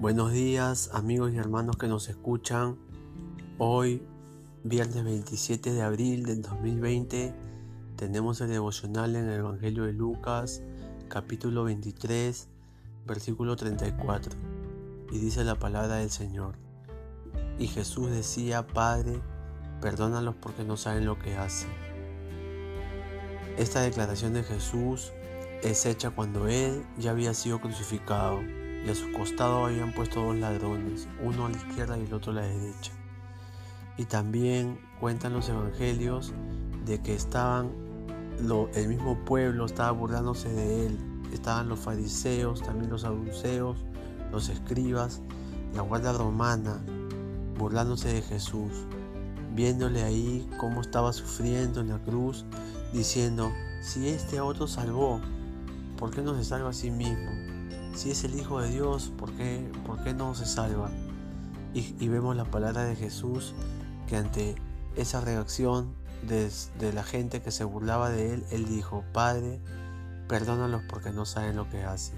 Buenos días amigos y hermanos que nos escuchan. Hoy, viernes 27 de abril del 2020, tenemos el devocional en el Evangelio de Lucas, capítulo 23, versículo 34. Y dice la palabra del Señor. Y Jesús decía, Padre, perdónalos porque no saben lo que hacen. Esta declaración de Jesús es hecha cuando Él ya había sido crucificado y a su costado habían puesto dos ladrones, uno a la izquierda y el otro a la derecha. Y también cuentan los evangelios de que estaban, el mismo pueblo estaba burlándose de él. Estaban los fariseos, también los saduceos, los escribas, la guardia romana, burlándose de Jesús, viéndole ahí cómo estaba sufriendo en la cruz, diciendo, si este otro salvó, ¿por qué no se salva a sí mismo? Si es el Hijo de Dios, ¿por qué, por qué no se salva? Y, vemos la palabra de Jesús que ante esa reacción de, de, la gente que se burlaba de él, él dijo, Padre, perdónalos porque no saben lo que hacen.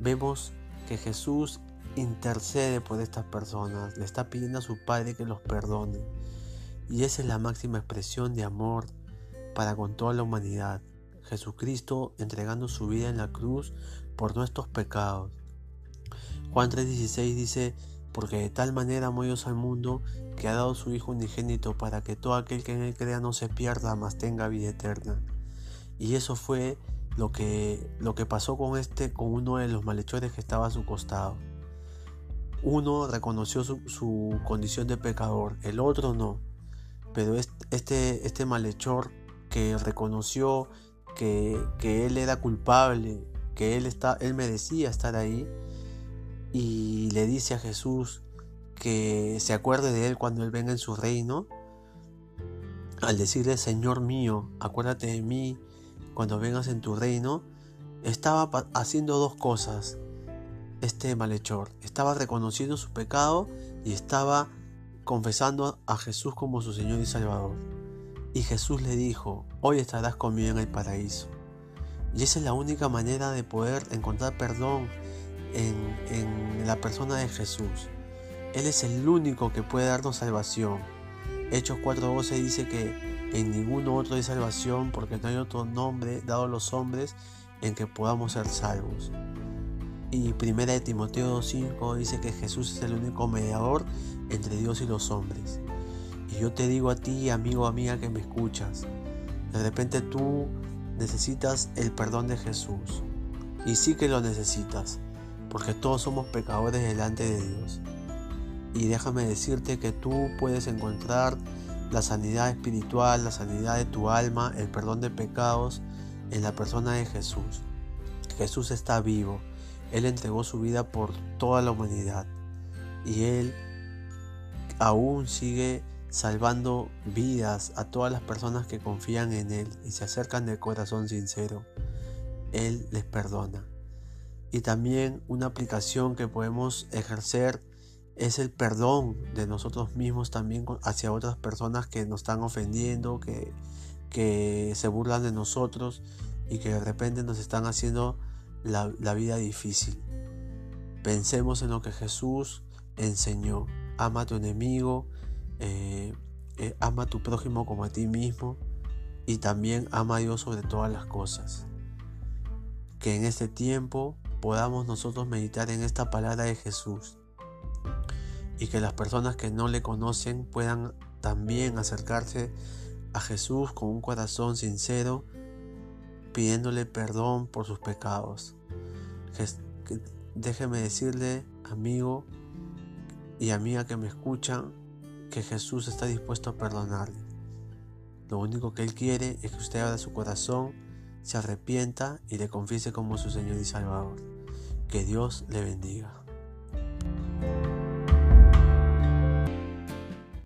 Vemos que Jesús intercede por estas personas, le está pidiendo a su Padre que los perdone. Y esa es la máxima expresión de amor para con toda la humanidad. Jesucristo entregando su vida en la cruz por nuestros pecados. Juan 3:16 dice, porque de tal manera amó Dios al mundo que ha dado su Hijo unigénito para que todo aquel que en él crea no se pierda, mas tenga vida eterna. Y eso fue lo que, lo que pasó con este, con uno de los malhechores que estaba a su costado. Uno reconoció su, su condición de pecador, el otro no. Pero este, este malhechor que reconoció que, él era culpable, que él, está, él merecía estar ahí, y le dice a Jesús que se acuerde de él cuando él venga en su reino, al decirle, Señor mío, acuérdate de mí cuando vengas en tu reino, estaba haciendo dos cosas este malhechor. Estaba reconociendo su pecado y estaba confesando a Jesús como su Señor y Salvador. Y Jesús le dijo, hoy estarás conmigo en el paraíso. Y esa es la única manera de poder encontrar perdón en, la persona de Jesús. Él es el único que puede darnos salvación. Hechos 4.12 dice que en ninguno otro hay salvación porque no hay otro nombre dado a los hombres en que podamos ser salvos. Y primera de Timoteo 2.5 dice que Jesús es el único mediador entre Dios y los hombres. Y yo te digo a ti, amigo amiga que me escuchas, de repente tú necesitas el perdón de Jesús. Y sí que lo necesitas, porque todos somos pecadores delante de Dios. Y déjame decirte que tú puedes encontrar la sanidad espiritual, la sanidad de tu alma, el perdón de pecados en la persona de Jesús. Jesús está vivo. Él entregó su vida por toda la humanidad. Y Él aún sigue salvando vidas a todas las personas que confían en Él y se acercan de corazón sincero. Él les perdona. Y también una aplicación que podemos ejercer es el perdón de nosotros mismos también hacia otras personas que nos están ofendiendo, que, que se burlan de nosotros y que de repente nos están haciendo la, la vida difícil. Pensemos en lo que Jesús enseñó. Ama a tu enemigo, eh, eh, ama a tu prójimo como a ti mismo y también ama a Dios sobre todas las cosas. Que en este tiempo podamos nosotros meditar en esta palabra de Jesús y que las personas que no le conocen puedan también acercarse a Jesús con un corazón sincero pidiéndole perdón por sus pecados. Déjeme decirle, amigo y amiga que me escuchan, que Jesús está dispuesto a perdonarle. Lo único que Él quiere es que usted abra su corazón, se arrepienta y le confiese como su Señor y Salvador. Que Dios le bendiga.